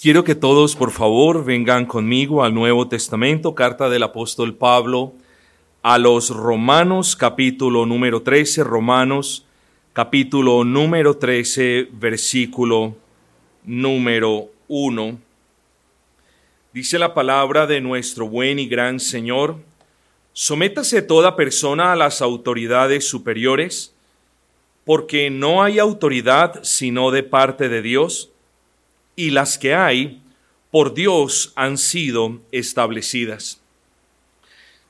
Quiero que todos, por favor, vengan conmigo al Nuevo Testamento, carta del apóstol Pablo a los Romanos, capítulo número 13, Romanos, capítulo número 13, versículo número 1. Dice la palabra de nuestro buen y gran Señor, sométase toda persona a las autoridades superiores, porque no hay autoridad sino de parte de Dios y las que hay por Dios han sido establecidas.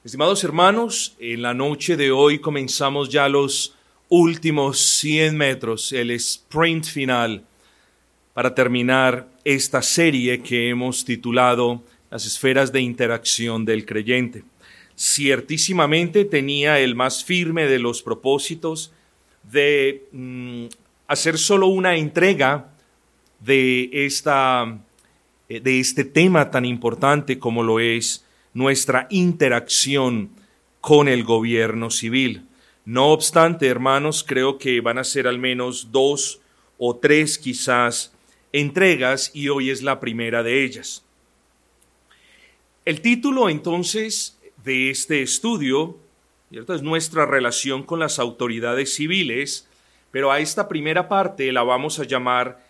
Estimados hermanos, en la noche de hoy comenzamos ya los últimos 100 metros, el sprint final, para terminar esta serie que hemos titulado Las esferas de interacción del creyente. Ciertísimamente tenía el más firme de los propósitos de mm, hacer solo una entrega de, esta, eh, de este tema tan importante como lo es nuestra interacción con el gobierno civil. No obstante, hermanos, creo que van a ser al menos dos o tres quizás entregas y hoy es la primera de ellas. El título entonces de este estudio es nuestra relación con las autoridades civiles, pero a esta primera parte la vamos a llamar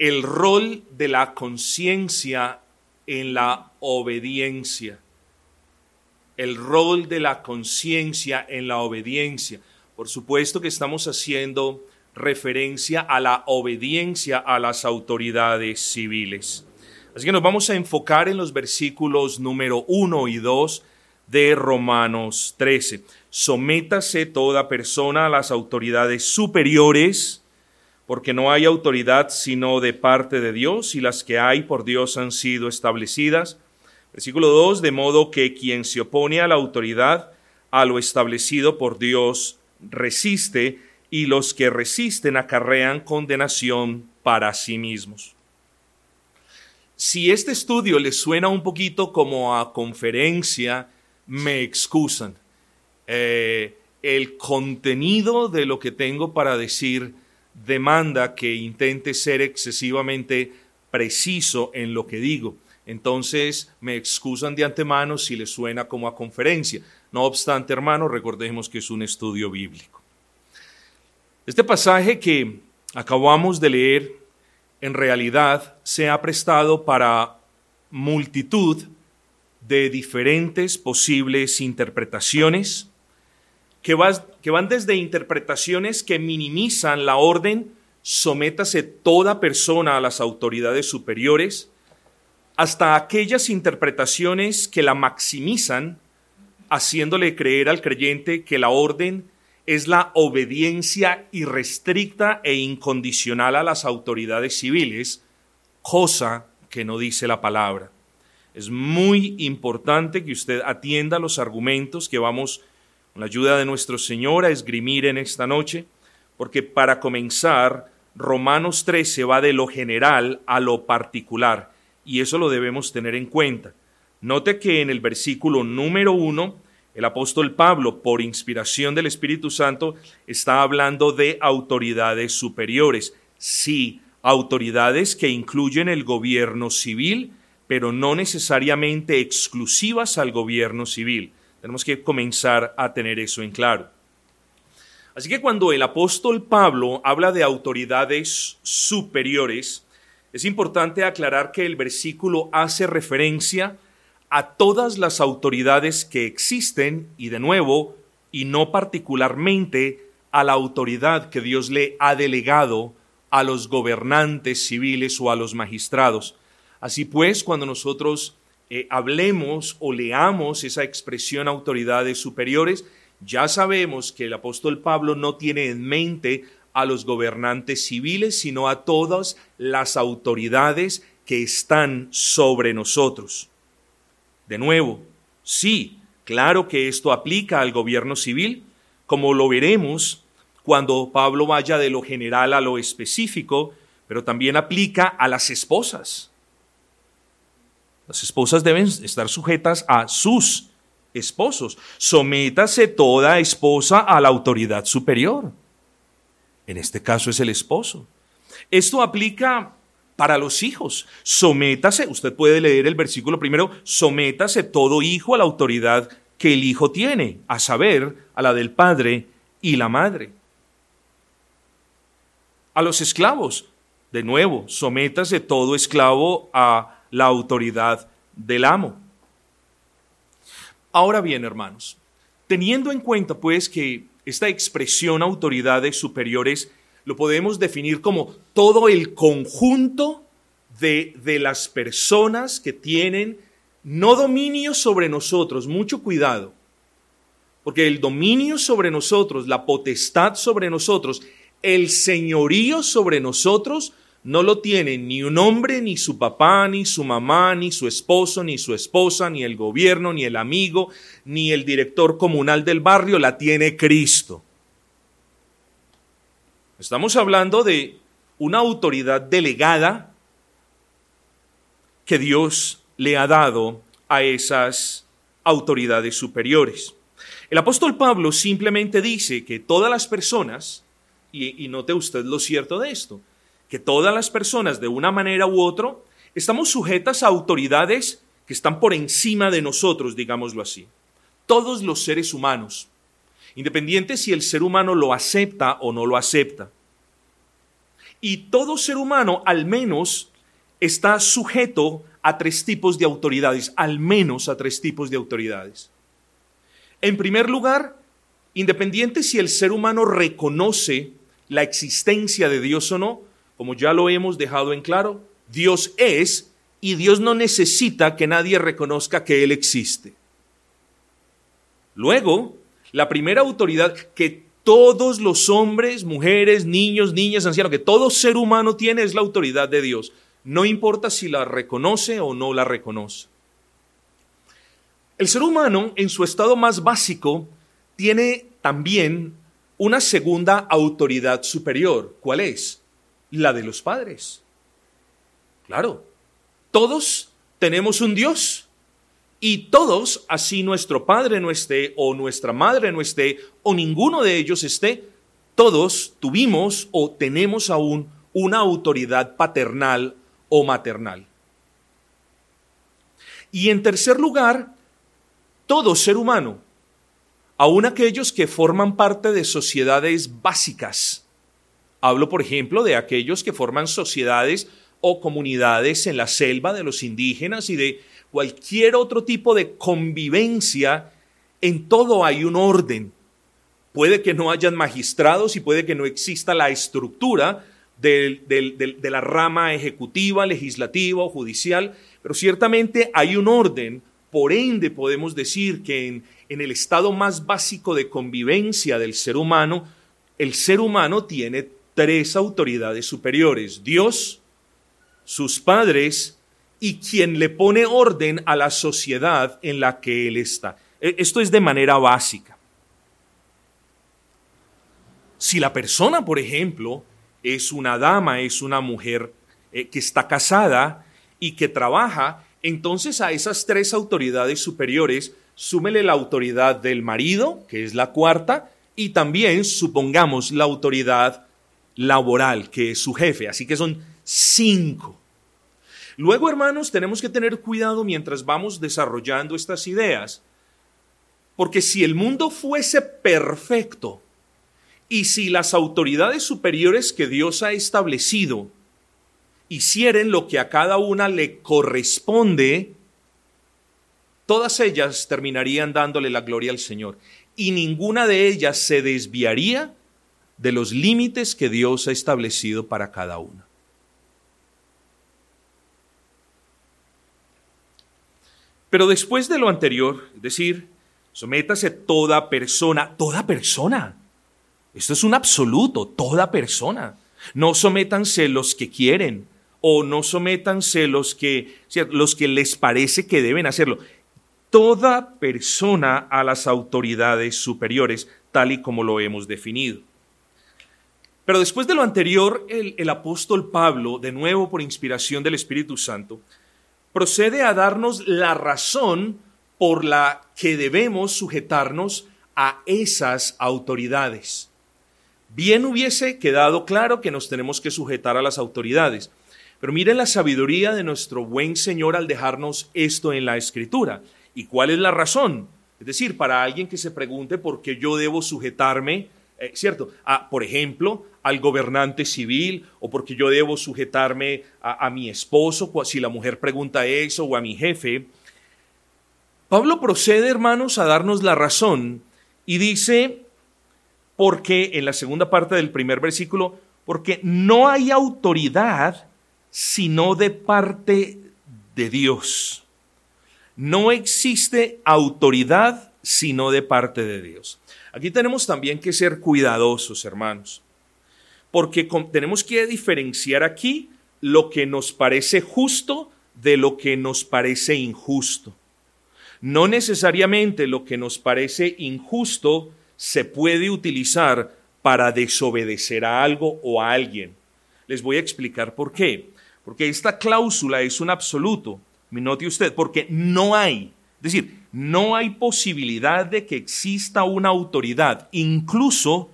el rol de la conciencia en la obediencia. El rol de la conciencia en la obediencia. Por supuesto que estamos haciendo referencia a la obediencia a las autoridades civiles. Así que nos vamos a enfocar en los versículos número 1 y 2 de Romanos 13. Sométase toda persona a las autoridades superiores, porque no hay autoridad sino de parte de Dios, y las que hay por Dios han sido establecidas. Versículo 2, de modo que quien se opone a la autoridad, a lo establecido por Dios, resiste, y los que resisten acarrean condenación para sí mismos. Si este estudio les suena un poquito como a conferencia, me excusan. Eh, el contenido de lo que tengo para decir demanda que intente ser excesivamente preciso en lo que digo. Entonces me excusan de antemano si les suena como a conferencia. No obstante, hermanos, recordemos que es un estudio bíblico. Este pasaje que acabamos de leer en realidad se ha prestado para multitud de diferentes posibles interpretaciones que, van desde interpretaciones que minimizan la orden, sométase toda persona a las autoridades superiores, hasta aquellas interpretaciones que la maximizan, haciéndole creer al creyente que la orden es la obediencia irrestricta e incondicional a las autoridades civiles, cosa que no dice la palabra. Es muy importante que usted atienda los argumentos que vamos la ayuda de nuestro Señor a esgrimir en esta noche, porque para comenzar, Romanos 13 va de lo general a lo particular, y eso lo debemos tener en cuenta. Note que en el versículo número uno, el apóstol Pablo, por inspiración del Espíritu Santo, está hablando de autoridades superiores. Sí, autoridades que incluyen el gobierno civil, pero no necesariamente exclusivas al gobierno civil. Tenemos que comenzar a tener eso en claro. Así que cuando el apóstol Pablo habla de autoridades superiores, es importante aclarar que el versículo hace referencia a todas las autoridades que existen y de nuevo, y no particularmente a la autoridad que Dios le ha delegado a los gobernantes civiles o a los magistrados. Así pues, cuando nosotros eh, hablemos o leamos esa expresión autoridades superiores, ya sabemos que el apóstol Pablo no tiene en mente a los gobernantes civiles, sino a todas las autoridades que están sobre nosotros. De nuevo, sí, claro que esto aplica al gobierno civil, como lo veremos cuando Pablo vaya de lo general a lo específico, pero también aplica a las esposas. Las esposas deben estar sujetas a sus esposos. Sométase toda esposa a la autoridad superior. En este caso es el esposo. Esto aplica para los hijos. Sométase, usted puede leer el versículo primero, sométase todo hijo a la autoridad que el hijo tiene, a saber, a la del padre y la madre. A los esclavos, de nuevo, sométase todo esclavo a la autoridad del amo. Ahora bien, hermanos, teniendo en cuenta pues que esta expresión autoridades superiores lo podemos definir como todo el conjunto de, de las personas que tienen no dominio sobre nosotros, mucho cuidado, porque el dominio sobre nosotros, la potestad sobre nosotros, el señorío sobre nosotros, no lo tiene ni un hombre, ni su papá, ni su mamá, ni su esposo, ni su esposa, ni el gobierno, ni el amigo, ni el director comunal del barrio, la tiene Cristo. Estamos hablando de una autoridad delegada que Dios le ha dado a esas autoridades superiores. El apóstol Pablo simplemente dice que todas las personas, y, y note usted lo cierto de esto, que todas las personas de una manera u otra estamos sujetas a autoridades que están por encima de nosotros, digámoslo así. Todos los seres humanos independiente si el ser humano lo acepta o no lo acepta. Y todo ser humano al menos está sujeto a tres tipos de autoridades, al menos a tres tipos de autoridades. En primer lugar, independiente si el ser humano reconoce la existencia de Dios o no, como ya lo hemos dejado en claro, Dios es y Dios no necesita que nadie reconozca que Él existe. Luego, la primera autoridad que todos los hombres, mujeres, niños, niñas, ancianos, que todo ser humano tiene es la autoridad de Dios. No importa si la reconoce o no la reconoce. El ser humano, en su estado más básico, tiene también una segunda autoridad superior. ¿Cuál es? La de los padres. Claro, todos tenemos un Dios y todos, así nuestro padre no esté, o nuestra madre no esté, o ninguno de ellos esté, todos tuvimos o tenemos aún una autoridad paternal o maternal. Y en tercer lugar, todo ser humano, aun aquellos que forman parte de sociedades básicas. Hablo, por ejemplo, de aquellos que forman sociedades o comunidades en la selva de los indígenas y de cualquier otro tipo de convivencia, en todo hay un orden. Puede que no hayan magistrados y puede que no exista la estructura de, la rama ejecutiva, legislativa o judicial, pero ciertamente hay un orden. Por ende, podemos decir que en el estado más básico de convivencia del ser humano, el ser humano tiene tres autoridades superiores, Dios, sus padres y quien le pone orden a la sociedad en la que él está. E, esto es de manera básica. Si la persona, por ejemplo, es una dama, es una mujer eh, que está casada y que trabaja, entonces a esas tres autoridades superiores súmele la autoridad del marido, que es la cuarta, y también supongamos la autoridad laboral, que es su jefe. Así que son cinco. Luego, hermanos, tenemos que tener cuidado mientras vamos desarrollando estas ideas, porque si el mundo fuese perfecto y si las autoridades superiores que Dios ha establecido hicieren lo que a cada una le corresponde, todas ellas terminarían dándole la gloria al Señor y ninguna de ellas se desviaría de los límites que Dios ha establecido para cada una. Pero después de lo anterior, es decir, sométase toda persona, toda persona. Esto es un absoluto, toda persona. No sométanse los que quieren o no sométanse los que, los que les parece que deben hacerlo. Toda persona a las autoridades superiores, tal y como lo hemos definido. Pero después de lo anterior, el, apóstol Pablo, de nuevo por inspiración del Espíritu Santo, procede a darnos la razón por la que debemos sujetarnos a esas autoridades. Bien hubiese quedado claro que nos tenemos que sujetar a las autoridades, Pero miren la sabiduría de nuestro buen Señor al dejarnos esto en la Escritura. ¿Y cuál es la razón? Es decir, para alguien que se pregunte por qué yo debo sujetarme, eh, ¿cierto? Por ejemplo, al gobernante civil o porque yo debo sujetarme a, a mi esposo, si la mujer pregunta eso, o a mi jefe. Pablo procede, hermanos, a darnos la razón y dice, porque en la segunda parte del primer versículo, porque no hay autoridad sino de parte de Dios. No existe autoridad sino de parte de Dios. Aquí tenemos también que ser cuidadosos, hermanos, porque tenemos que diferenciar aquí lo que nos parece justo de lo que nos parece injusto. No necesariamente lo que nos parece injusto se puede utilizar para desobedecer a algo o a alguien. Les voy a explicar por qué. Porque esta cláusula es un absoluto, note usted, porque no hay, es decir, no hay posibilidad de que exista una autoridad, incluso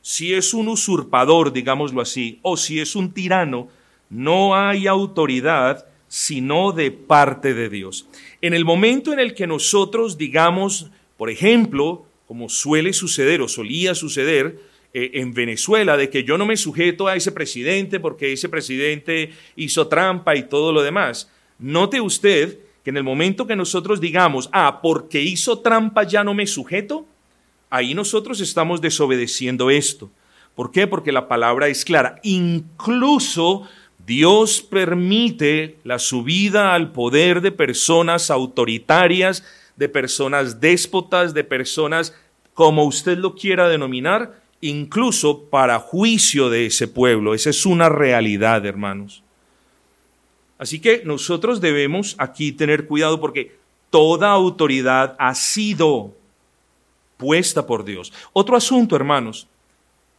si es un usurpador, digámoslo así, o si es un tirano, no hay autoridad sino de parte de Dios. En el momento en el que nosotros digamos, por ejemplo, como suele suceder o solía suceder, eh, en Venezuela de que yo no me sujeto a ese presidente porque ese presidente hizo trampa y todo lo demás. Note usted que en el momento que nosotros digamos, ah, porque hizo trampa ya no me sujeto, ahí nosotros estamos desobedeciendo esto. ¿Por qué? Porque la palabra es clara. Incluso Dios permite la subida al poder de personas autoritarias, de personas déspotas, de personas como usted lo quiera denominar, incluso para juicio de ese pueblo. Esa es una realidad, hermanos. Así que nosotros debemos aquí tener cuidado porque toda autoridad ha sido puesta por Dios. Otro asunto, hermanos,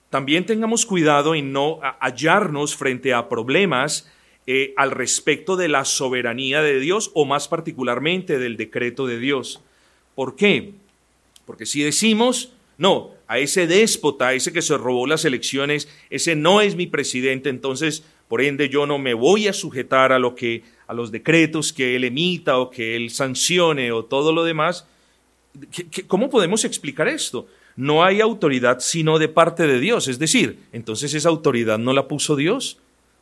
también tengamos cuidado en no hallarnos frente a problemas eh, al respecto de la soberanía de Dios o más particularmente del decreto de Dios. ¿Por qué? Porque si decimos, no, a ese déspota, a ese que se robó las elecciones, ese no es mi presidente, entonces por ende yo no me voy a sujetar a lo que a los decretos que él emita o que él sancione o todo lo demás. ¿Cómo podemos explicar esto? No hay autoridad sino de parte de Dios, es decir, entonces esa autoridad no la puso Dios.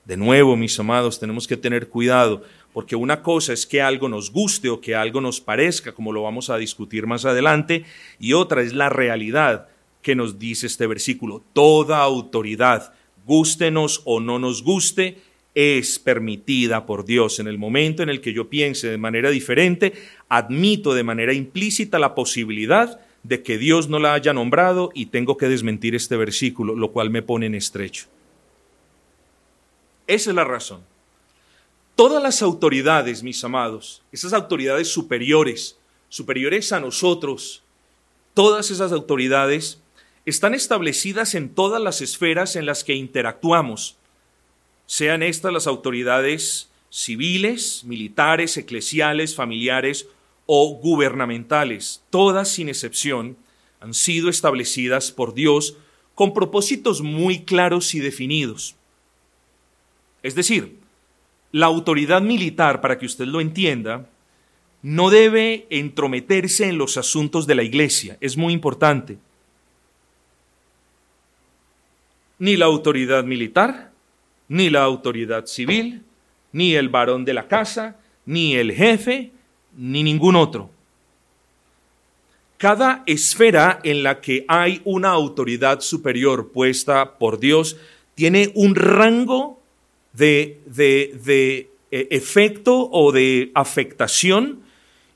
De nuevo, mis amados, tenemos que tener cuidado, porque una cosa es que algo nos guste o que algo nos parezca, como lo vamos a discutir más adelante, y otra es la realidad que nos dice este versículo. Toda autoridad, gústenos o no nos guste, es permitida por Dios. En el momento en el que yo piense de manera diferente, admito de manera implícita la posibilidad de que Dios no la haya nombrado y tengo que desmentir este versículo, lo cual me pone en estrecho. Esa es la razón. Todas las autoridades, mis amados, esas autoridades superiores, superiores a nosotros, todas esas autoridades están establecidas en todas las esferas en las que interactuamos, sean estas las autoridades civiles, militares, eclesiales, familiares o gubernamentales, todas sin excepción, han sido establecidas por Dios con propósitos muy claros y definidos. Es decir, la autoridad militar, para que usted lo entienda, no debe entrometerse en los asuntos de la iglesia, es muy importante. Ni la autoridad militar, ni la autoridad civil, ni el varón de la casa, ni el jefe, ni ningún otro. Cada esfera en la que hay una autoridad superior puesta por Dios tiene un rango de, de, eh, efecto o de afectación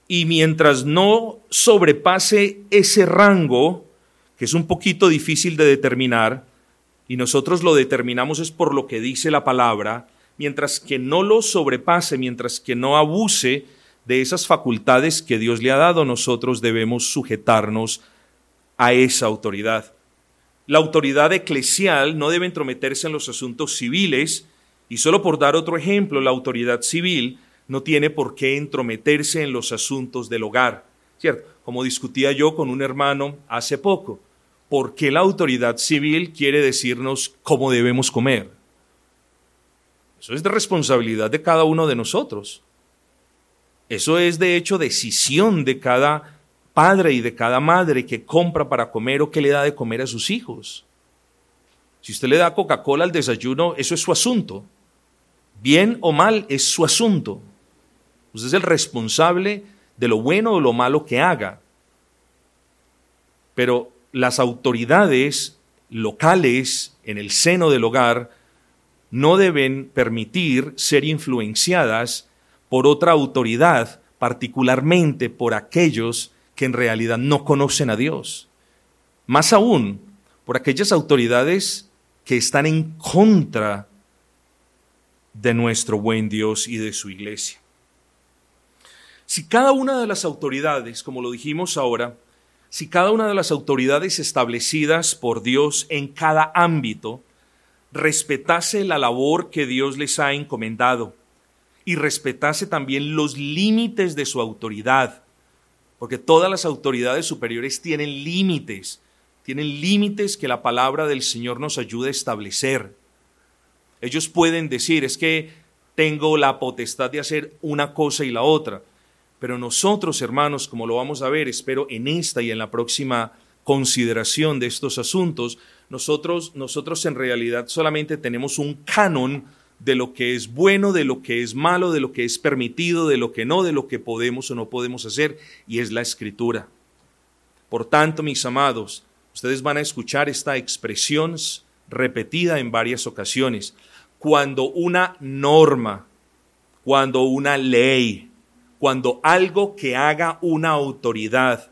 y mientras no sobrepase ese rango, que es un poquito difícil de determinar, y nosotros lo determinamos es por lo que dice la palabra, mientras que no lo sobrepase, mientras que no abuse de esas facultades que Dios le ha dado, nosotros debemos sujetarnos a esa autoridad. La autoridad eclesial no debe entrometerse en los asuntos civiles, y solo por dar otro ejemplo, la autoridad civil no tiene por qué entrometerse en los asuntos del hogar. ¿Cierto? Como discutía yo con un hermano hace poco, ¿por qué la autoridad civil quiere decirnos cómo debemos comer? Eso es de responsabilidad de cada uno de nosotros. Eso es de hecho decisión de cada padre y de cada madre que compra para comer o que le da de comer a sus hijos. Si usted le da Coca-Cola al desayuno, eso es su asunto. Bien o mal es su asunto. Usted es el responsable de lo bueno o lo malo que haga. Pero las autoridades locales en el seno del hogar no deben permitir ser influenciadas por otra autoridad, particularmente por aquellos que en realidad no conocen a Dios. Más aún, por aquellas autoridades que están en contra de nuestro buen Dios y de su iglesia. Si cada una de las autoridades, como lo dijimos ahora, si cada una de las autoridades establecidas por Dios en cada ámbito respetase la labor que Dios les ha encomendado y respetase también los límites de su autoridad, porque todas las autoridades superiores tienen límites, tienen límites que la palabra del Señor nos ayuda a establecer. Ellos pueden decir, es que tengo la potestad de hacer una cosa y la otra, pero nosotros, hermanos, como lo vamos a ver, espero en esta y en la próxima consideración de estos asuntos, nosotros, nosotros en realidad solamente tenemos un canon de lo que es bueno, de lo que es malo, de lo que es permitido, de lo que no, de lo que podemos o no podemos hacer, y es la escritura. Por tanto, mis amados, ustedes van a escuchar esta expresión repetida en varias ocasiones. Cuando una norma, cuando una ley, cuando algo que haga una autoridad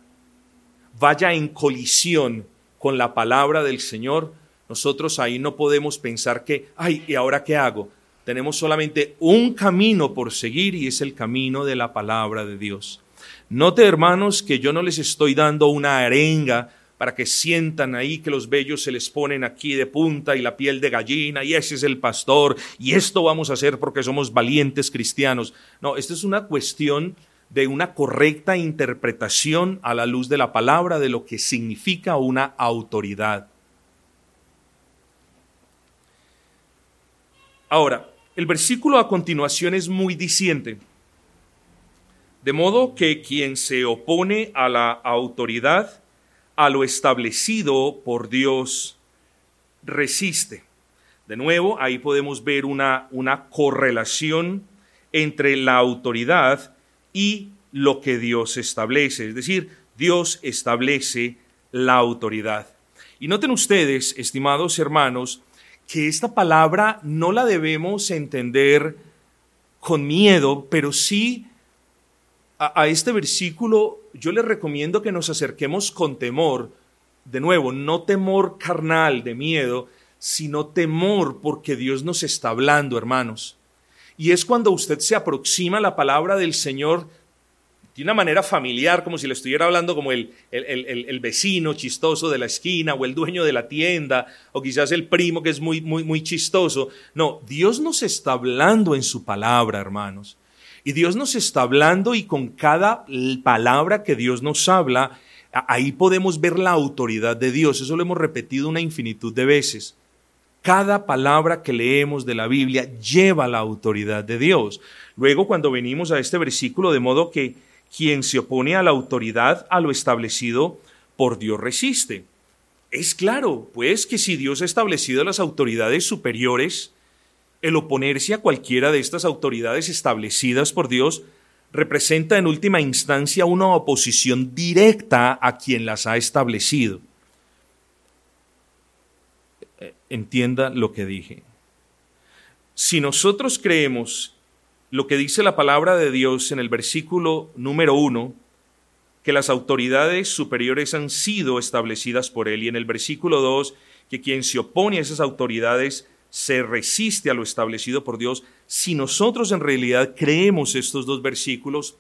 vaya en colisión con la palabra del Señor, nosotros ahí no podemos pensar que, ay, ¿y ahora qué hago? Tenemos solamente un camino por seguir y es el camino de la palabra de Dios. Note, hermanos, que yo no les estoy dando una arenga para que sientan ahí que los vellos se les ponen aquí de punta y la piel de gallina y ese es el pastor y esto vamos a hacer porque somos valientes cristianos. No, esto es una cuestión de una correcta interpretación a la luz de la palabra de lo que significa una autoridad. Ahora, el versículo a continuación es muy diciente. De modo que quien se opone a la autoridad a lo establecido por Dios resiste. De nuevo, ahí podemos ver una, una correlación entre la autoridad y lo que Dios establece. Es decir, Dios establece la autoridad. Y noten ustedes, estimados hermanos, que esta palabra no la debemos entender con miedo, pero sí a, este versículo yo les recomiendo que nos acerquemos con temor. De nuevo, no temor carnal de miedo, sino temor porque Dios nos está hablando, hermanos. Y es cuando usted se aproxima a la palabra del Señor de una manera familiar, como si le estuviera hablando como el, el, el, vecino chistoso de la esquina o el dueño de la tienda o quizás el primo que es muy, muy, muy chistoso. No, Dios nos está hablando en su palabra, hermanos. Y Dios nos está hablando y con cada palabra que Dios nos habla, ahí podemos ver la autoridad de Dios. Eso lo hemos repetido una infinitud de veces. Cada palabra que leemos de la Biblia lleva la autoridad de Dios. Luego, cuando venimos a este versículo, de modo que quien se opone a la autoridad, a lo establecido por Dios resiste. Es claro, pues, que si Dios ha establecido las autoridades superiores, el oponerse a cualquiera de estas autoridades establecidas por Dios representa en última instancia una oposición directa a quien las ha establecido. Eh, entienda lo que dije. Si nosotros creemos lo que dice la palabra de Dios en el versículo número uno, que las autoridades superiores han sido establecidas por Él, y en el versículo dos, que quien se opone a esas autoridades se resiste a lo establecido por Dios, si nosotros en realidad creemos estos dos versículos,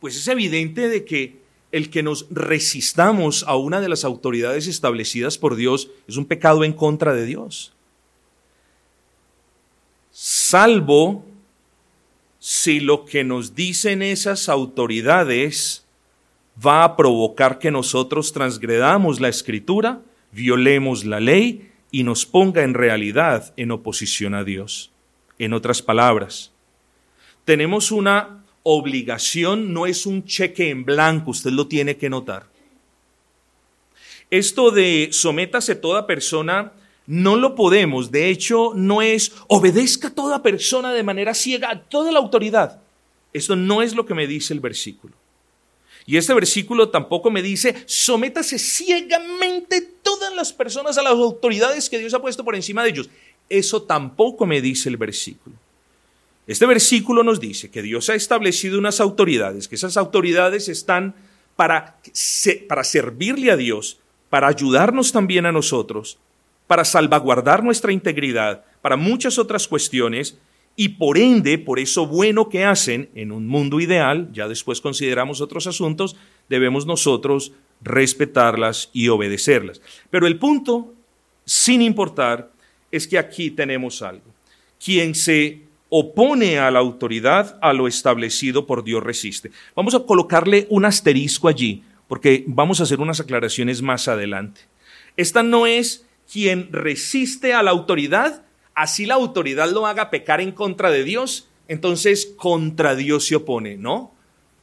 pues es evidente de que el que nos resistamos a una de las autoridades establecidas por Dios es un pecado en contra de Dios. Salvo si lo que nos dicen esas autoridades va a provocar que nosotros transgredamos la escritura, violemos la ley y nos ponga en realidad en oposición a Dios. en otras palabras. Tenemos una obligación, no es un cheque en blanco, usted lo tiene que notar. Esto de sométase toda persona, no lo podemos, de hecho no es obedezca toda persona de manera ciega a toda la autoridad. Esto no es lo que me dice el versículo. Y este versículo tampoco me dice, sométase ciegamente todas las personas a las autoridades que Dios ha puesto por encima de ellos. Eso tampoco me dice el versículo. Este versículo nos dice que Dios ha establecido unas autoridades, que esas autoridades están para, para servirle a Dios, para ayudarnos también a nosotros, para salvaguardar nuestra integridad, para muchas otras cuestiones, y por ende, por eso bueno que hacen en un mundo ideal, ya después consideramos otros asuntos, debemos nosotros respetarlas y obedecerlas. Pero el punto, sin importar, es que aquí tenemos algo. Quien se opone a la autoridad, a lo establecido por Dios resiste. Vamos a colocarle un asterisco allí, porque vamos a hacer unas aclaraciones más adelante. Esta no es quien resiste a la autoridad, así la autoridad lo haga pecar en contra de Dios, entonces contra Dios se opone, ¿no?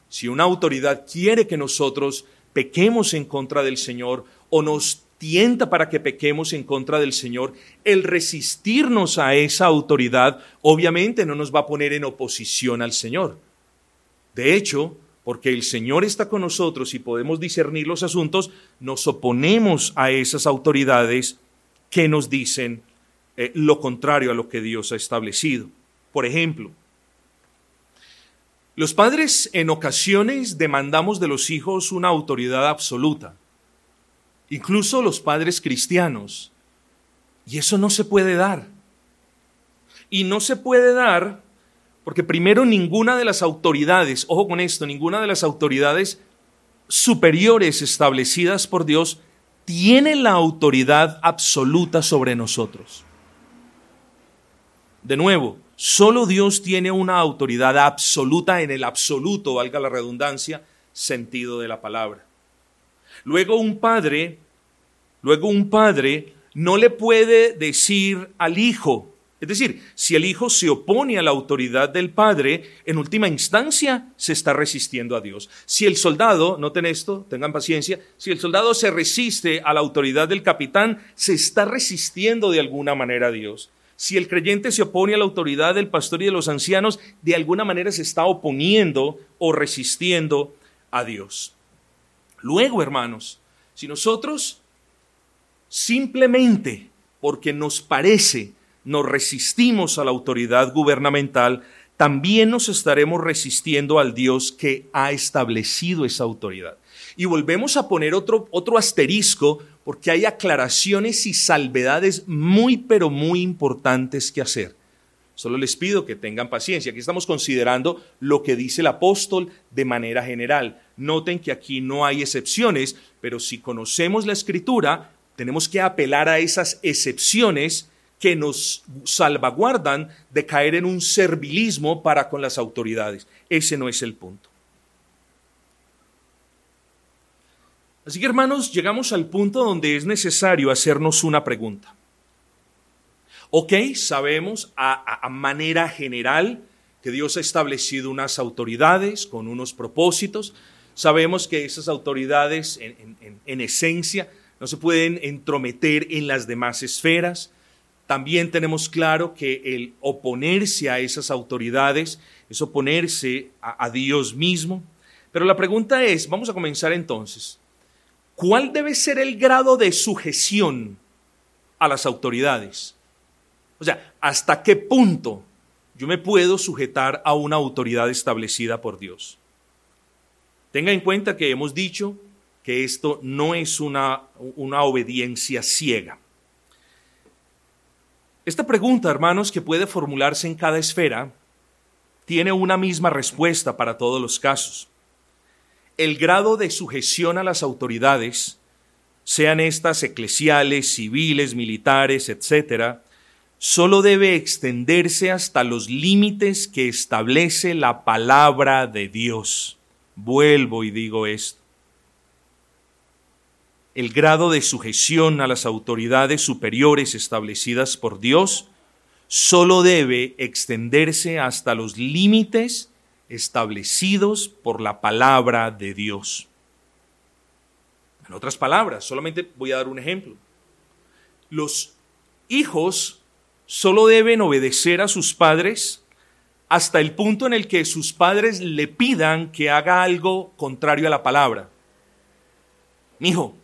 Si una autoridad quiere que nosotros pequemos en contra del Señor o nos tienta para que pequemos en contra del Señor, el resistirnos a esa autoridad obviamente no nos va a poner en oposición al Señor. De hecho, porque el Señor está con nosotros y podemos discernir los asuntos, nos oponemos a esas autoridades que nos dicen eh, lo contrario a lo que Dios ha establecido. Por ejemplo, los padres en ocasiones demandamos de los hijos una autoridad absoluta incluso los padres cristianos. Y eso no se puede dar. Y no se puede dar porque primero ninguna de las autoridades, ojo con esto, ninguna de las autoridades superiores establecidas por Dios tiene la autoridad absoluta sobre nosotros. De nuevo, solo Dios tiene una autoridad absoluta en el absoluto, valga la redundancia, sentido de la palabra. Luego un padre, luego un padre no le puede decir al hijo, es decir, si el hijo se opone a la autoridad del padre, en última instancia se está resistiendo a Dios. Si el soldado, noten esto, tengan paciencia, si el soldado se resiste a la autoridad del capitán, se está resistiendo de alguna manera a Dios. Si el creyente se opone a la autoridad del pastor y de los ancianos, de alguna manera se está oponiendo o resistiendo a Dios. Luego, hermanos, si nosotros simplemente porque nos parece nos resistimos a la autoridad gubernamental, también nos estaremos resistiendo al Dios que ha establecido esa autoridad. Y volvemos a poner otro, otro asterisco porque hay aclaraciones y salvedades muy, pero muy importantes que hacer. Solo les pido que tengan paciencia. Aquí estamos considerando lo que dice el apóstol de manera general. Noten que aquí no hay excepciones, pero si conocemos la escritura, tenemos que apelar a esas excepciones que nos salvaguardan de caer en un servilismo para con las autoridades. Ese no es el punto. Así que hermanos, llegamos al punto donde es necesario hacernos una pregunta. Ok, sabemos a, manera general que Dios ha establecido unas autoridades con unos propósitos. Sabemos que esas autoridades en, esencia no se pueden entrometer en las demás esferas. También tenemos claro que el oponerse a esas autoridades es oponerse a, Dios mismo. Pero la pregunta es, vamos a comenzar entonces, ¿cuál debe ser el grado de sujeción a las autoridades? O sea, ¿hasta qué punto yo me puedo sujetar a una autoridad establecida por Dios? Tenga en cuenta que hemos dicho que esto no es una, una obediencia ciega. Esta pregunta, hermanos, que puede formularse en cada esfera, tiene una misma respuesta para todos los casos. El grado de sujeción a las autoridades, sean estas eclesiales, civiles, militares, etcétera, solo debe extenderse hasta los límites que establece la palabra de Dios. Vuelvo y digo esto. El grado de sujeción a las autoridades superiores establecidas por Dios solo debe extenderse hasta los límites establecidos por la palabra de Dios. En otras palabras, solamente voy a dar un ejemplo. Los hijos solo deben obedecer a sus padres hasta el punto en el que sus padres le pidan que haga algo contrario a la palabra. Mijo,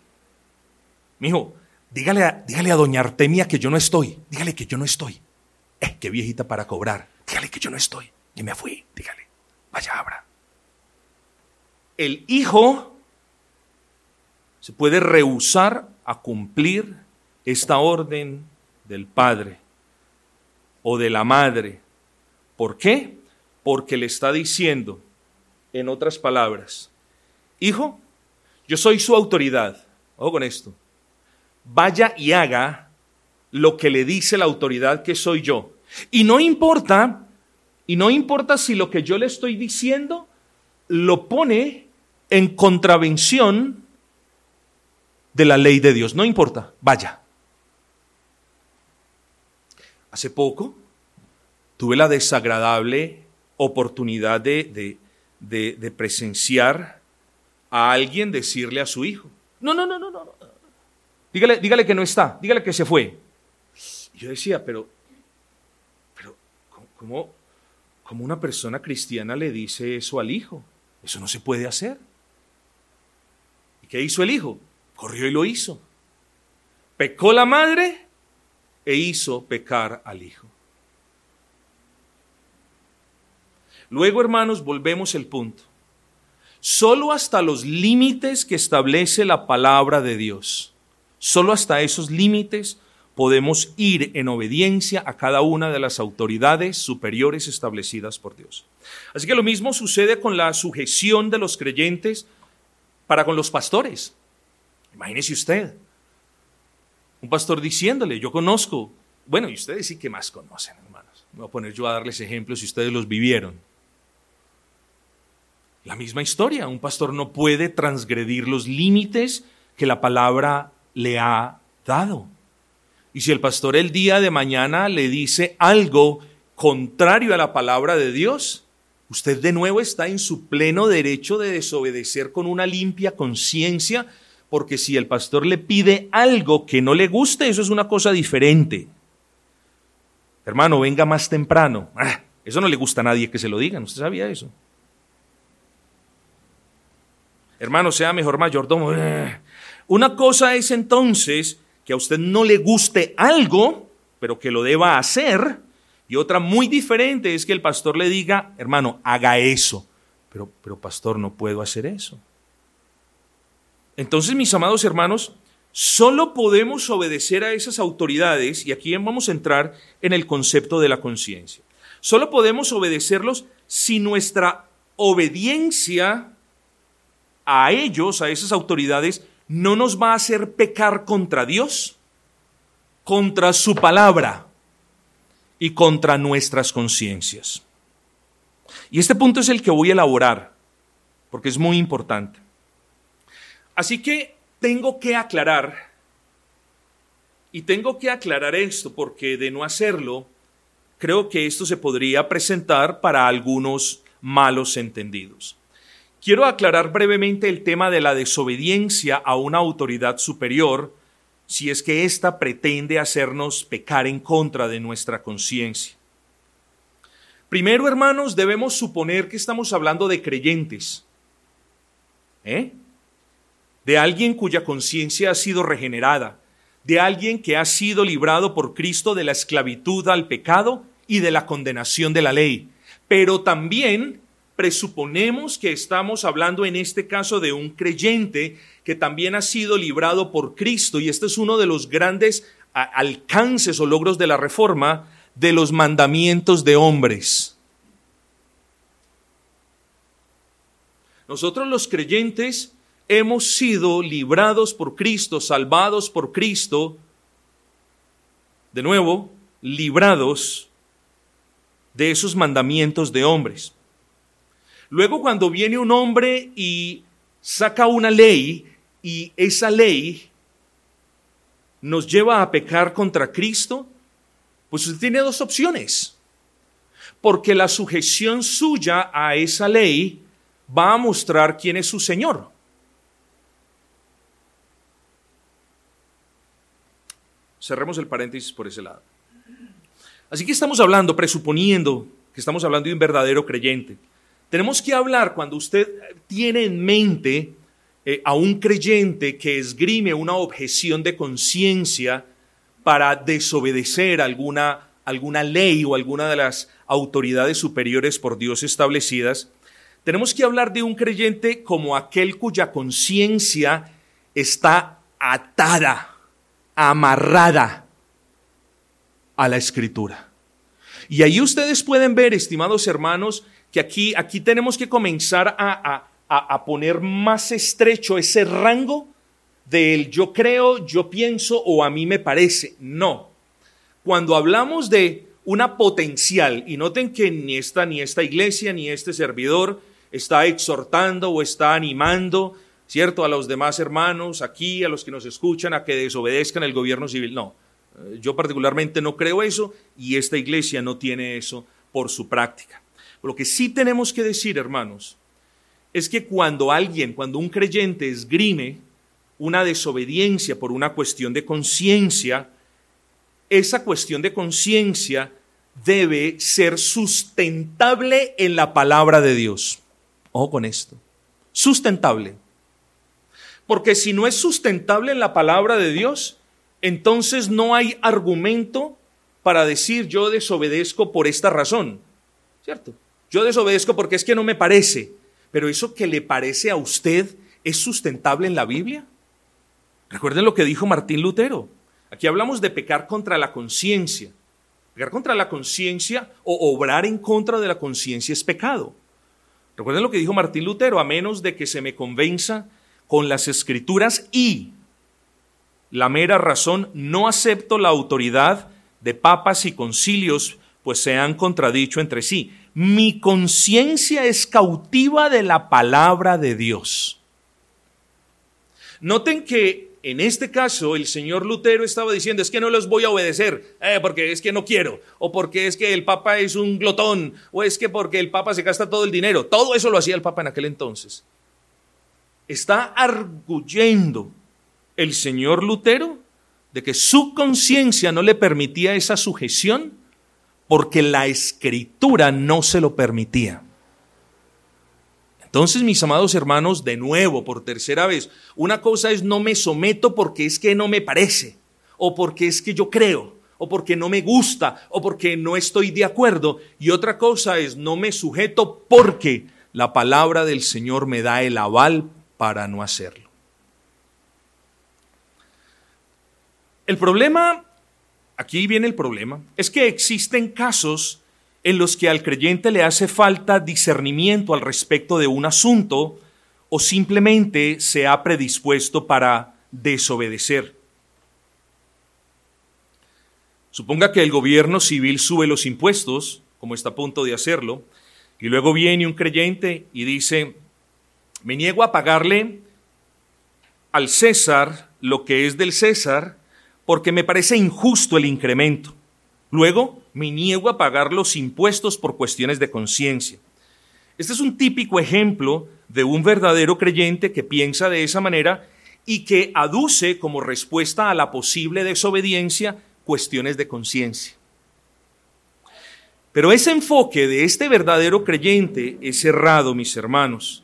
mijo, dígale a, dígale a doña Artemia que yo no estoy. Dígale que yo no estoy. Eh, qué viejita para cobrar. Dígale que yo no estoy. Que me fui. Dígale. Vaya, abra. El hijo se puede rehusar a cumplir esta orden del padre o de la madre. ¿Por qué? Porque le está diciendo, en otras palabras, hijo, yo soy su autoridad. Ojo con esto. Vaya y haga lo que le dice la autoridad que soy yo. Y no importa, y no importa si lo que yo le estoy diciendo lo pone en contravención de la ley de Dios. No importa, vaya. Hace poco tuve la desagradable oportunidad de, de, presenciar a alguien decirle a su hijo, no, no, no, no, no, dígale, dígale que no está, dígale que se fue. Y yo decía, pero, pero, ¿cómo, ¿cómo una persona cristiana le dice eso al hijo? Eso no se puede hacer. ¿Y qué hizo el hijo? Corrió y lo hizo. Pecó la madre e hizo pecar al Hijo. Luego, hermanos, volvemos el punto. Solo hasta los límites que establece la palabra de Dios, solo hasta esos límites podemos ir en obediencia a cada una de las autoridades superiores establecidas por Dios. Así que lo mismo sucede con la sujeción de los creyentes para con los pastores. Imagínese usted, un pastor diciéndole, yo conozco, bueno, y ustedes sí que más conocen, hermanos. Voy a poner yo a darles ejemplos si ustedes los vivieron. La misma historia, un pastor no puede transgredir los límites que la palabra le ha dado. Y si el pastor el día de mañana le dice algo contrario a la palabra de Dios, usted de nuevo está en su pleno derecho de desobedecer con una limpia conciencia porque si el pastor le pide algo que no le guste, eso es una cosa diferente. Hermano, venga más temprano. Ah, eso no le gusta a nadie que se lo digan, ¿usted sabía eso? Hermano, sea mejor mayordomo. Ah. Una cosa es entonces que a usted no le guste algo, pero que lo deba hacer. Y otra muy diferente es que el pastor le diga, hermano, haga eso. Pero, pero pastor, no puedo hacer eso. Entonces, mis amados hermanos, solo podemos obedecer a esas autoridades, y aquí vamos a entrar en el concepto de la conciencia. Solo podemos obedecerlos si nuestra obediencia a ellos, a esas autoridades, no nos va a hacer pecar contra Dios, contra su palabra y contra nuestras conciencias. Y este punto es el que voy a elaborar, porque es muy importante. Así que tengo que aclarar, y tengo que aclarar esto porque de no hacerlo, creo que esto se podría presentar para algunos malos entendidos. Quiero aclarar brevemente el tema de la desobediencia a una autoridad superior, si es que ésta pretende hacernos pecar en contra de nuestra conciencia. Primero, hermanos, debemos suponer que estamos hablando de creyentes. ¿Eh? de alguien cuya conciencia ha sido regenerada, de alguien que ha sido librado por Cristo de la esclavitud al pecado y de la condenación de la ley. Pero también presuponemos que estamos hablando en este caso de un creyente que también ha sido librado por Cristo y este es uno de los grandes alcances o logros de la reforma de los mandamientos de hombres. Nosotros los creyentes hemos sido librados por Cristo, salvados por Cristo, de nuevo, librados de esos mandamientos de hombres. Luego cuando viene un hombre y saca una ley y esa ley nos lleva a pecar contra Cristo, Pues usted tiene dos opciones. Porque la sujeción suya a esa ley va a mostrar quién es su Señor. Cerremos el paréntesis por ese lado. Así que estamos hablando, presuponiendo que estamos hablando de un verdadero creyente. Tenemos que hablar cuando usted tiene en mente eh, a un creyente que esgrime una objeción de conciencia para desobedecer alguna, alguna ley o alguna de las autoridades superiores por Dios establecidas, tenemos que hablar de un creyente como aquel cuya conciencia está atada, amarrada a la escritura. Y ahí ustedes pueden ver, estimados hermanos, que aquí, aquí tenemos que comenzar a, a poner más estrecho ese rango del yo creo, yo pienso o a mí me parece. No. Cuando hablamos de una potencial, y noten que ni esta, ni esta iglesia, ni este servidor está exhortando o está animando, ¿cierto?, a los demás hermanos aquí, a los que nos escuchan, a que desobedezcan el gobierno civil. No, eh, yo particularmente no creo eso y esta iglesia no tiene eso por su práctica. Lo que sí tenemos que decir, hermanos, es que cuando alguien, cuando un creyente esgrime una desobediencia por una cuestión de conciencia, esa cuestión de conciencia debe ser sustentable en la palabra de Dios. Ojo con esto. Sustentable. Porque si no es sustentable en la palabra de Dios, entonces no hay argumento para decir yo desobedezco por esta razón. ¿Cierto? Yo desobedezco porque es que no me parece. Pero eso que le parece a usted es sustentable en la Biblia. Recuerden lo que dijo Martín Lutero. Aquí hablamos de pecar contra la conciencia. Pecar contra la conciencia o obrar en contra de la conciencia es pecado. Recuerden lo que dijo Martín Lutero, a menos de que se me convenza con las escrituras y la mera razón, no acepto la autoridad de papas y concilios, pues se han contradicho entre sí. Mi conciencia es cautiva de la palabra de Dios. Noten que en este caso, el señor Lutero estaba diciendo, es que no los voy a obedecer, eh, porque es que no quiero, o porque es que el Papa es un glotón, o es que porque el Papa se gasta todo el dinero. Todo eso lo hacía el Papa en aquel entonces. Está arguyendo el señor Lutero de que su conciencia no le permitía esa sujeción porque la escritura no se lo permitía. Entonces, mis amados hermanos, de nuevo, por tercera vez, una cosa es no me someto porque es que no me parece, o porque es que yo creo, o porque no me gusta, o porque no estoy de acuerdo, y otra cosa es no me sujeto porque la palabra del Señor me da el aval para no hacerlo. El problema, aquí viene el problema, es que existen casos en los que al creyente le hace falta discernimiento al respecto de un asunto o simplemente se ha predispuesto para desobedecer. Suponga que el gobierno civil sube los impuestos, como está a punto de hacerlo, y luego viene un creyente y dice, me niego a pagarle al César lo que es del César porque me parece injusto el incremento. Luego, me niego a pagar los impuestos por cuestiones de conciencia. Este es un típico ejemplo de un verdadero creyente que piensa de esa manera y que aduce como respuesta a la posible desobediencia cuestiones de conciencia. Pero ese enfoque de este verdadero creyente es errado, mis hermanos.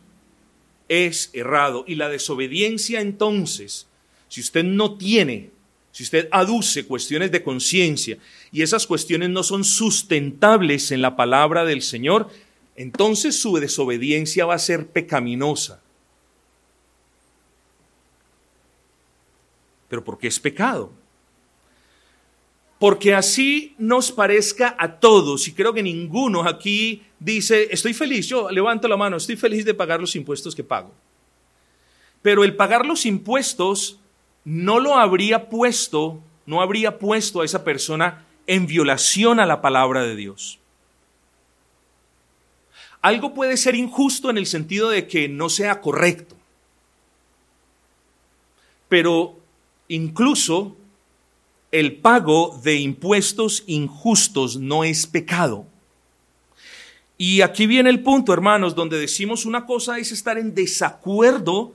Es errado. Y la desobediencia entonces, si usted no tiene si usted aduce cuestiones de conciencia y esas cuestiones no son sustentables en la palabra del Señor, entonces su desobediencia va a ser pecaminosa. ¿Pero por qué es pecado? Porque así nos parezca a todos, y creo que ninguno aquí dice, estoy feliz, yo levanto la mano, estoy feliz de pagar los impuestos que pago. Pero el pagar los impuestos no lo habría puesto, no habría puesto a esa persona en violación a la palabra de Dios. Algo puede ser injusto en el sentido de que no sea correcto, pero incluso el pago de impuestos injustos no es pecado. Y aquí viene el punto, hermanos, donde decimos una cosa es estar en desacuerdo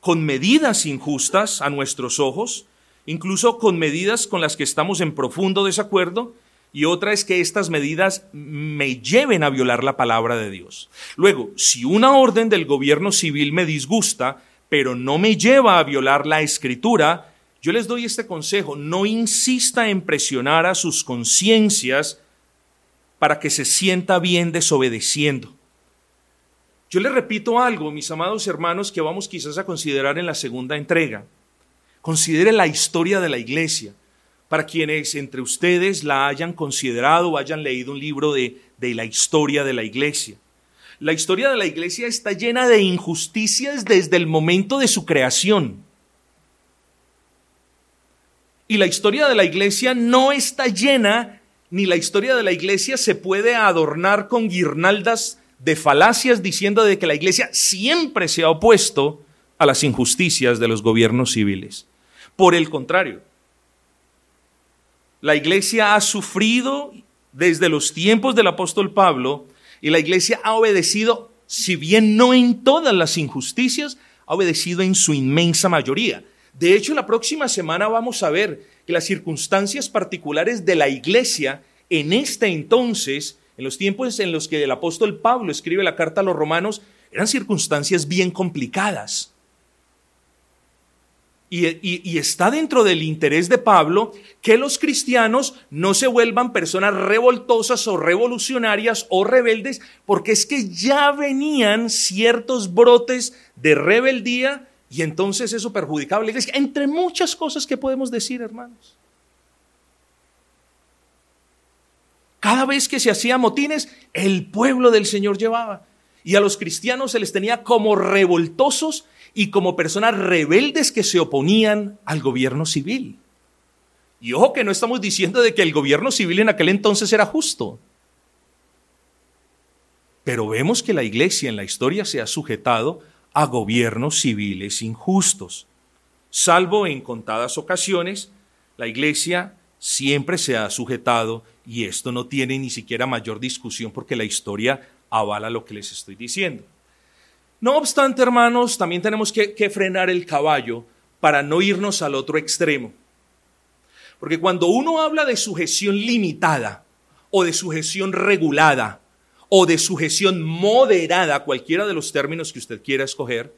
con medidas injustas a nuestros ojos, incluso con medidas con las que estamos en profundo desacuerdo, y otra es que estas medidas me lleven a violar la palabra de Dios. Luego, si una orden del gobierno civil me disgusta, pero no me lleva a violar la escritura, yo les doy este consejo, no insista en presionar a sus conciencias para que se sienta bien desobedeciendo. Yo les repito algo, mis amados hermanos, que vamos quizás a considerar en la segunda entrega. Considere la historia de la iglesia. Para quienes entre ustedes la hayan considerado o hayan leído un libro de, de la historia de la iglesia. La historia de la iglesia está llena de injusticias desde el momento de su creación. Y la historia de la iglesia no está llena, ni la historia de la iglesia se puede adornar con guirnaldas de falacias diciendo de que la iglesia siempre se ha opuesto a las injusticias de los gobiernos civiles. Por el contrario, la iglesia ha sufrido desde los tiempos del apóstol Pablo y la iglesia ha obedecido, si bien no en todas las injusticias, ha obedecido en su inmensa mayoría. De hecho, la próxima semana vamos a ver que las circunstancias particulares de la iglesia en este entonces en los tiempos en los que el apóstol Pablo escribe la carta a los romanos, eran circunstancias bien complicadas. Y, está dentro del interés de Pablo que los cristianos no se vuelvan personas revoltosas o revolucionarias o rebeldes, porque es que ya venían ciertos brotes de rebeldía y entonces eso perjudicaba a la iglesia, entre muchas cosas que podemos decir, hermanos. Cada vez que se hacía motines, el pueblo del Señor llevaba. Y a los cristianos se les tenía como revoltosos y como personas rebeldes que se oponían al gobierno civil. Y ojo que no estamos diciendo de que el gobierno civil en aquel entonces era justo. Pero vemos que la iglesia en la historia se ha sujetado a gobiernos civiles injustos. Salvo en contadas ocasiones, la iglesia siempre se ha sujetado y esto no tiene ni siquiera mayor discusión porque la historia avala lo que les estoy diciendo. No obstante, hermanos, también tenemos que, frenar el caballo para no irnos al otro extremo. Porque cuando uno habla de sujeción limitada o de sujeción regulada o de sujeción moderada, cualquiera de los términos que usted quiera escoger,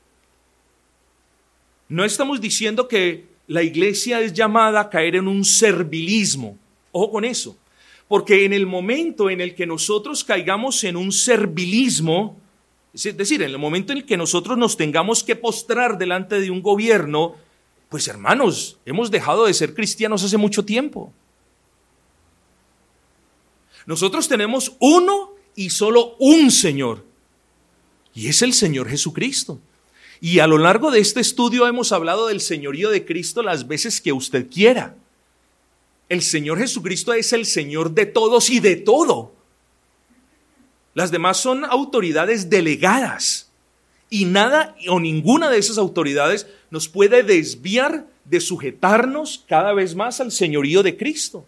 no estamos diciendo que la iglesia es llamada a caer en un servilismo. Ojo con eso. Porque en el momento en el que nosotros caigamos en un servilismo, es decir, en el momento en el que nosotros nos tengamos que postrar delante de un gobierno, pues hermanos, hemos dejado de ser cristianos hace mucho tiempo. Nosotros tenemos uno y solo un Señor, y es el Señor Jesucristo. Y a lo largo de este estudio hemos hablado del señorío de Cristo las veces que usted quiera. El Señor Jesucristo es el Señor de todos y de todo. Las demás son autoridades delegadas. Y nada o ninguna de esas autoridades nos puede desviar de sujetarnos cada vez más al señorío de Cristo.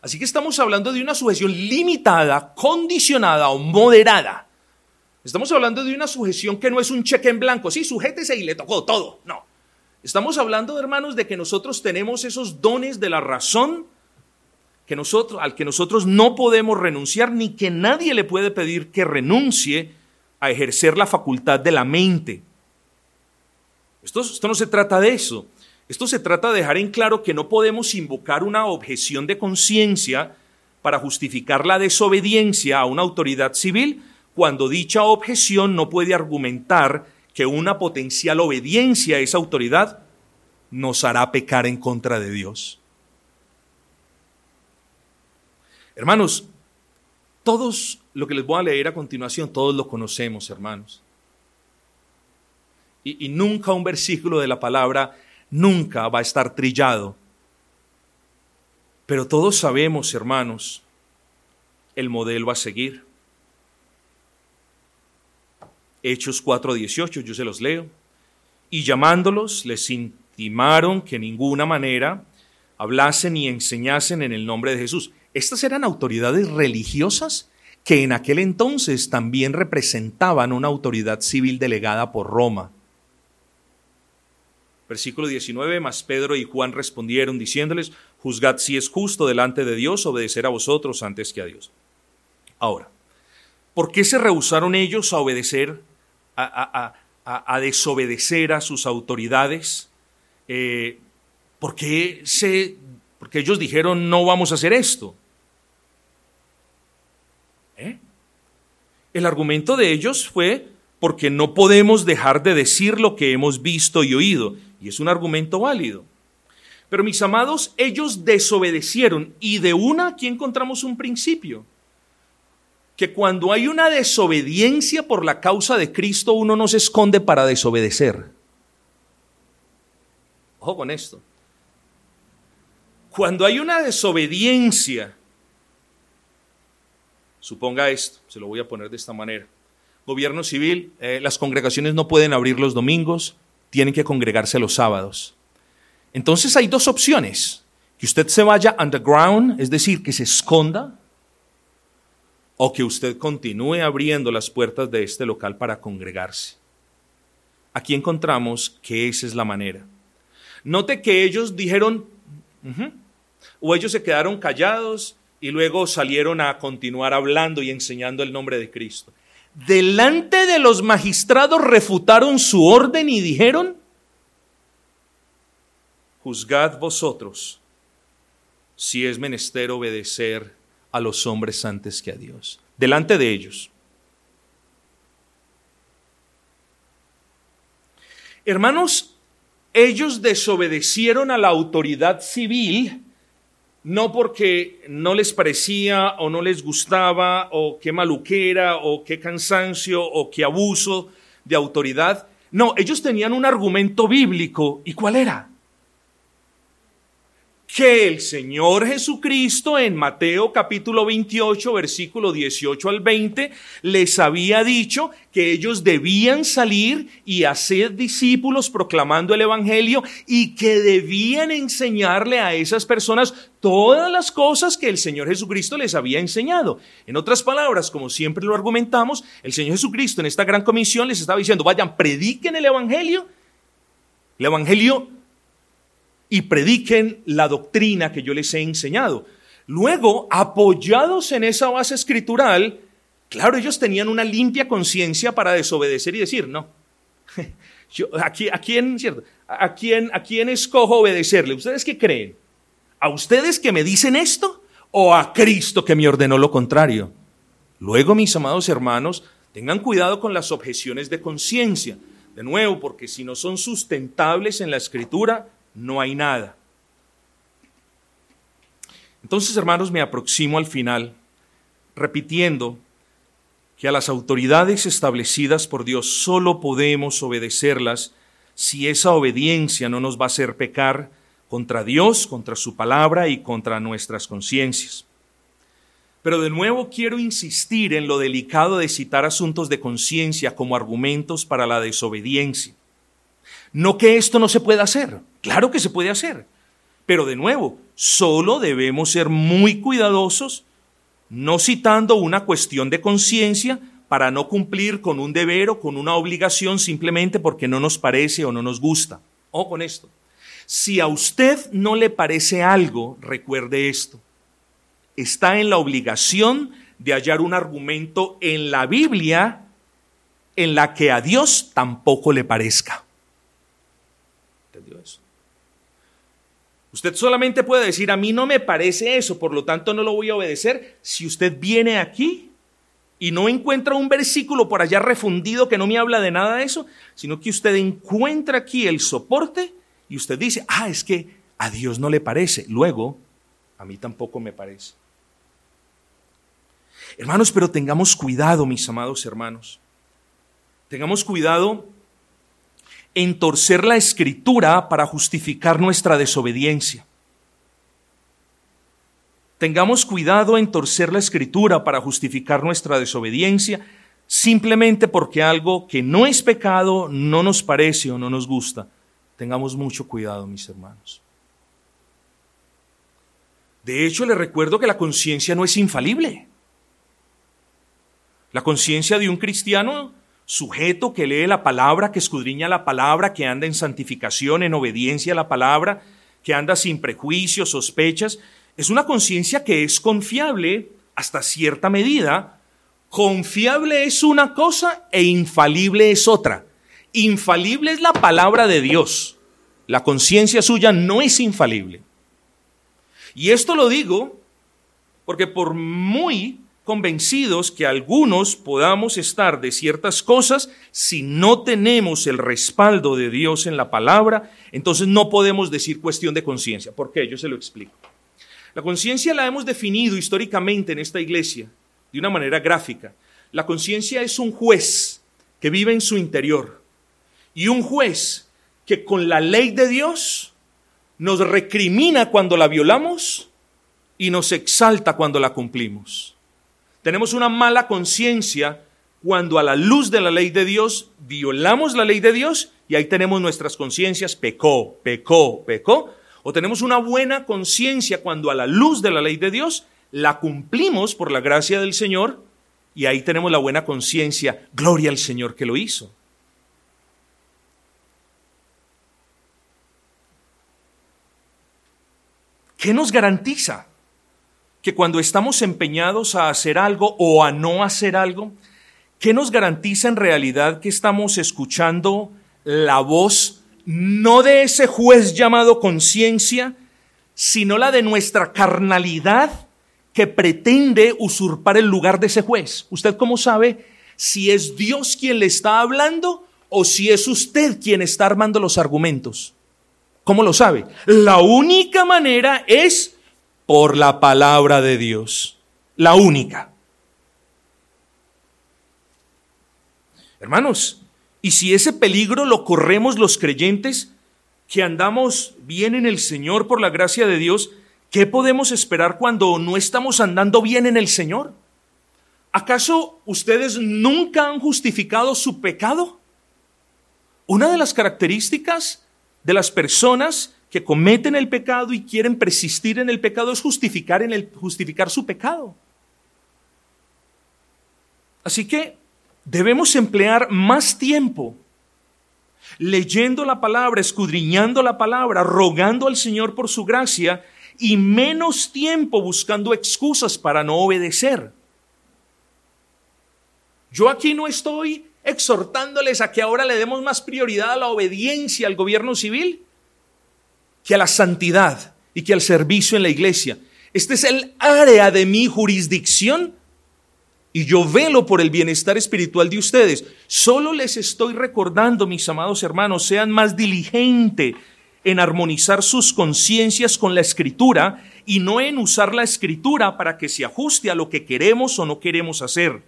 Así que estamos hablando de una sujeción limitada, condicionada o moderada Estamos hablando de una sujeción que no es un cheque en blanco. Sí, sujétese y le tocó todo. No. Estamos hablando, hermanos, de que nosotros tenemos esos dones de la razón que nosotros, al que nosotros no podemos renunciar, ni que nadie le puede pedir que renuncie a ejercer la facultad de la mente. Esto, esto no se trata de eso. Esto se trata de dejar en claro que no podemos invocar una objeción de conciencia para justificar la desobediencia a una autoridad civil cuando dicha objeción no puede argumentar que una potencial obediencia a esa autoridad nos hará pecar en contra de Dios. Hermanos, todos lo que les voy a leer a continuación, todos lo conocemos, hermanos. Y, nunca un versículo de la palabra, nunca va a estar trillado. Pero todos sabemos, hermanos, el modelo a seguir. Hechos 4:18, yo se los leo. Y llamándolos, les intimaron que en ninguna manera hablasen y enseñasen en el nombre de Jesús. Estas eran autoridades religiosas que en aquel entonces también representaban una autoridad civil delegada por Roma. Versículo 19, más Pedro y Juan respondieron diciéndoles, juzgad si es justo delante de Dios obedecer a vosotros antes que a Dios. Ahora, ¿por qué se rehusaron ellos a obedecer, a, desobedecer a sus autoridades? Eh, ¿por, qué se, porque ellos dijeron no vamos a hacer esto? ¿Eh? El argumento de ellos fue porque no podemos dejar de decir lo que hemos visto y oído. Y es un argumento válido. Pero mis amados, ellos desobedecieron y de una aquí encontramos un principio. Que cuando hay una desobediencia por la causa de Cristo, uno no se esconde para desobedecer. Ojo con esto. Cuando hay una desobediencia Suponga esto, se lo voy a poner de esta manera. Gobierno civil, eh, las congregaciones no pueden abrir los domingos, tienen que congregarse los sábados. Entonces hay dos opciones. Que usted se vaya underground, es decir, que se esconda, o que usted continúe abriendo las puertas de este local para congregarse. Aquí encontramos que esa es la manera. Note que ellos dijeron, o ellos se quedaron callados y luego salieron a continuar hablando y enseñando el nombre de Cristo. Delante de los magistrados refutaron su orden y dijeron, juzgad vosotros si es menester obedecer a los hombres antes que a Dios. Delante de ellos. Hermanos, ellos desobedecieron a la autoridad civil no porque no les parecía o no les gustaba o qué maluquera o qué cansancio o qué abuso de autoridad. No, ellos tenían un argumento bíblico. ¿Y cuál era? Que el Señor Jesucristo en Mateo capítulo 28, versículo 18 al 20, les había dicho que ellos debían salir y hacer discípulos proclamando el Evangelio y que debían enseñarle a esas personas todas las cosas que el Señor Jesucristo les había enseñado. En otras palabras, como siempre lo argumentamos, el Señor Jesucristo en esta gran comisión les estaba diciendo, vayan, prediquen el Evangelio. El Evangelio y prediquen la doctrina que yo les he enseñado. Luego, apoyados en esa base escritural, claro, ellos tenían una limpia conciencia para desobedecer y decir, no, yo, ¿a, quién, cierto? ¿A, quién, ¿A quién escojo obedecerle? ¿Ustedes qué creen? ¿A ustedes que me dicen esto o a Cristo que me ordenó lo contrario? Luego, mis amados hermanos, tengan cuidado con las objeciones de conciencia. De nuevo, porque si no son sustentables en la escritura, no hay nada. Entonces, hermanos, me aproximo al final repitiendo que a las autoridades establecidas por Dios solo podemos obedecerlas si esa obediencia no nos va a hacer pecar contra Dios, contra su palabra y contra nuestras conciencias. Pero de nuevo quiero insistir en lo delicado de citar asuntos de conciencia como argumentos para la desobediencia. No que esto no se pueda hacer, claro que se puede hacer, pero de nuevo, solo debemos ser muy cuidadosos, no citando una cuestión de conciencia para no cumplir con un deber o con una obligación simplemente porque no nos parece o no nos gusta. O con esto. Si a usted no le parece algo, recuerde esto. Está en la obligación de hallar un argumento en la Biblia en la que a Dios tampoco le parezca. Usted solamente puede decir, a mí no me parece eso, por lo tanto no lo voy a obedecer. Si usted viene aquí y no encuentra un versículo por allá refundido que no me habla de nada de eso, sino que usted encuentra aquí el soporte y usted dice, ah, es que a Dios no le parece. Luego, a mí tampoco me parece. Hermanos, pero tengamos cuidado, mis amados hermanos. Tengamos cuidado en torcer la escritura para justificar nuestra desobediencia. Tengamos cuidado en torcer la escritura para justificar nuestra desobediencia simplemente porque algo que no es pecado no nos parece o no nos gusta. Tengamos mucho cuidado, mis hermanos. De hecho, le recuerdo que la conciencia no es infalible. La conciencia de un cristiano sujeto que lee la palabra, que escudriña la palabra, que anda en santificación, en obediencia a la palabra, que anda sin prejuicios, sospechas, es una conciencia que es confiable hasta cierta medida. Confiable es una cosa e infalible es otra. Infalible es la palabra de Dios. La conciencia suya no es infalible. Y esto lo digo porque por muy convencidos que algunos podamos estar de ciertas cosas, si no tenemos el respaldo de Dios en la palabra, entonces no podemos decir cuestión de conciencia. ¿Por qué? Yo se lo explico. La conciencia la hemos definido históricamente en esta iglesia de una manera gráfica. La conciencia es un juez que vive en su interior y un juez que con la ley de Dios nos recrimina cuando la violamos y nos exalta cuando la cumplimos. Tenemos una mala conciencia cuando a la luz de la ley de Dios violamos la ley de Dios y ahí tenemos nuestras conciencias, pecó, pecó, pecó. O tenemos una buena conciencia cuando a la luz de la ley de Dios la cumplimos por la gracia del Señor y ahí tenemos la buena conciencia, gloria al Señor que lo hizo. ¿Qué nos garantiza que cuando estamos empeñados a hacer algo o a no hacer algo, qué nos garantiza en realidad que estamos escuchando la voz no de ese juez llamado conciencia, sino la de nuestra carnalidad que pretende usurpar el lugar de ese juez? ¿Usted cómo sabe si es Dios quien le está hablando o si es usted quien está armando los argumentos? ¿Cómo lo sabe? La única manera es por la palabra de Dios. La única. Hermanos, y si ese peligro lo corremos los creyentes, que andamos bien en el Señor por la gracia de Dios, ¿qué podemos esperar cuando no estamos andando bien en el Señor? ¿Acaso ustedes nunca han justificado su pecado? Una de las características de las personas que cometen el pecado y quieren persistir en el pecado es justificar, en el, justificar su pecado. Así que debemos emplear más tiempo leyendo la palabra, escudriñando la palabra, rogando al Señor por su gracia y menos tiempo buscando excusas para no obedecer. Yo aquí no estoy exhortándoles a que ahora le demos más prioridad a la obediencia al gobierno civil que a la santidad y que al servicio en la iglesia. Este es el área de mi jurisdicción y yo velo por el bienestar espiritual de ustedes. Solo les estoy recordando, mis amados hermanos, sean más diligentes en armonizar sus conciencias con la escritura y no en usar la escritura para que se ajuste a lo que queremos o no queremos hacer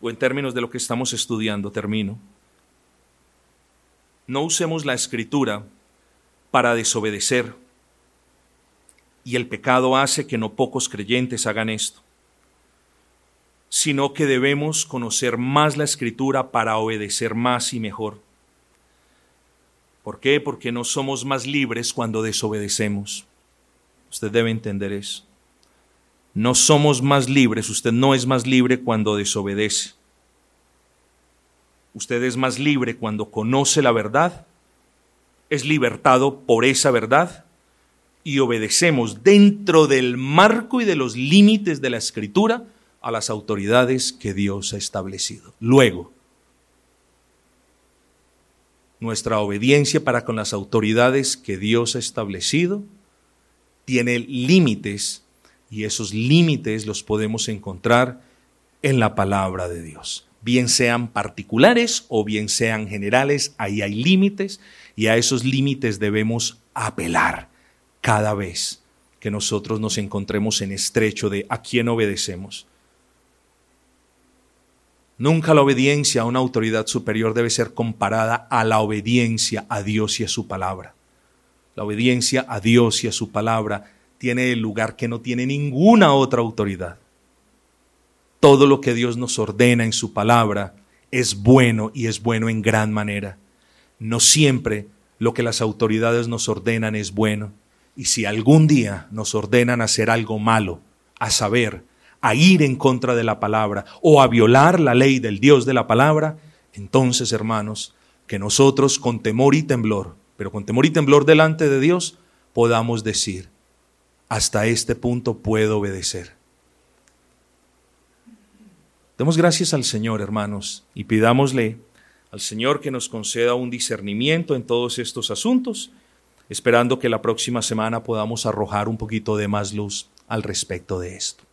o en términos de lo que estamos estudiando, termino. No usemos la escritura para desobedecer. Y el pecado hace que no pocos creyentes hagan esto, sino que debemos conocer más la escritura para obedecer más y mejor. ¿Por qué? Porque no somos más libres cuando desobedecemos. Usted debe entender eso. No somos más libres, usted no es más libre cuando desobedece. Usted es más libre cuando conoce la verdad, es libertado por esa verdad y obedecemos dentro del marco y de los límites de la escritura a las autoridades que Dios ha establecido. Luego, nuestra obediencia para con las autoridades que Dios ha establecido tiene límites y esos límites los podemos encontrar en la palabra de Dios. Bien sean particulares o bien sean generales, ahí hay límites y a esos límites debemos apelar cada vez que nosotros nos encontremos en estrecho de a quién obedecemos. Nunca la obediencia a una autoridad superior debe ser comparada a la obediencia a Dios y a su palabra. La obediencia a Dios y a su palabra tiene el lugar que no tiene ninguna otra autoridad. Todo lo que Dios nos ordena en su palabra es bueno y es bueno en gran manera. No siempre lo que las autoridades nos ordenan es bueno. Y si algún día nos ordenan hacer algo malo, a saber, a ir en contra de la palabra o a violar la ley del Dios de la palabra, entonces, hermanos, que nosotros con temor y temblor, pero con temor y temblor delante de Dios, podamos decir, hasta este punto puedo obedecer. Demos gracias al Señor, hermanos, y pidámosle al Señor que nos conceda un discernimiento en todos estos asuntos, esperando que la próxima semana podamos arrojar un poquito de más luz al respecto de esto.